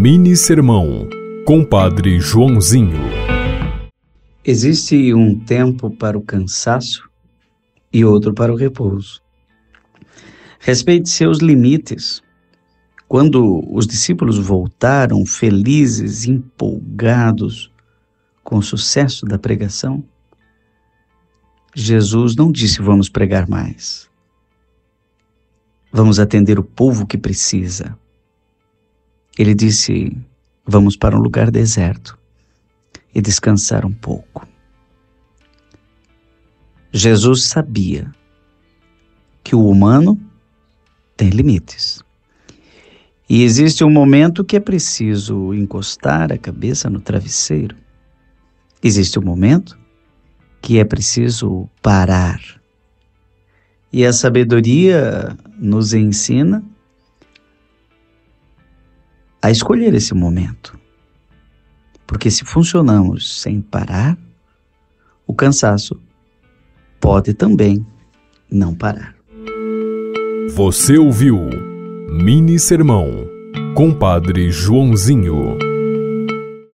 Mini Sermão, Compadre Joãozinho. Existe um tempo para o cansaço e outro para o repouso. Respeite seus limites. Quando os discípulos voltaram felizes, empolgados com o sucesso da pregação, Jesus não disse vamos pregar mais. Vamos atender o povo que precisa. Ele disse: Vamos para um lugar deserto e descansar um pouco. Jesus sabia que o humano tem limites. E existe um momento que é preciso encostar a cabeça no travesseiro. Existe um momento que é preciso parar. E a sabedoria nos ensina a escolher esse momento. Porque se funcionamos sem parar, o cansaço pode também não parar. Você ouviu Mini Sermão, Compadre Joãozinho.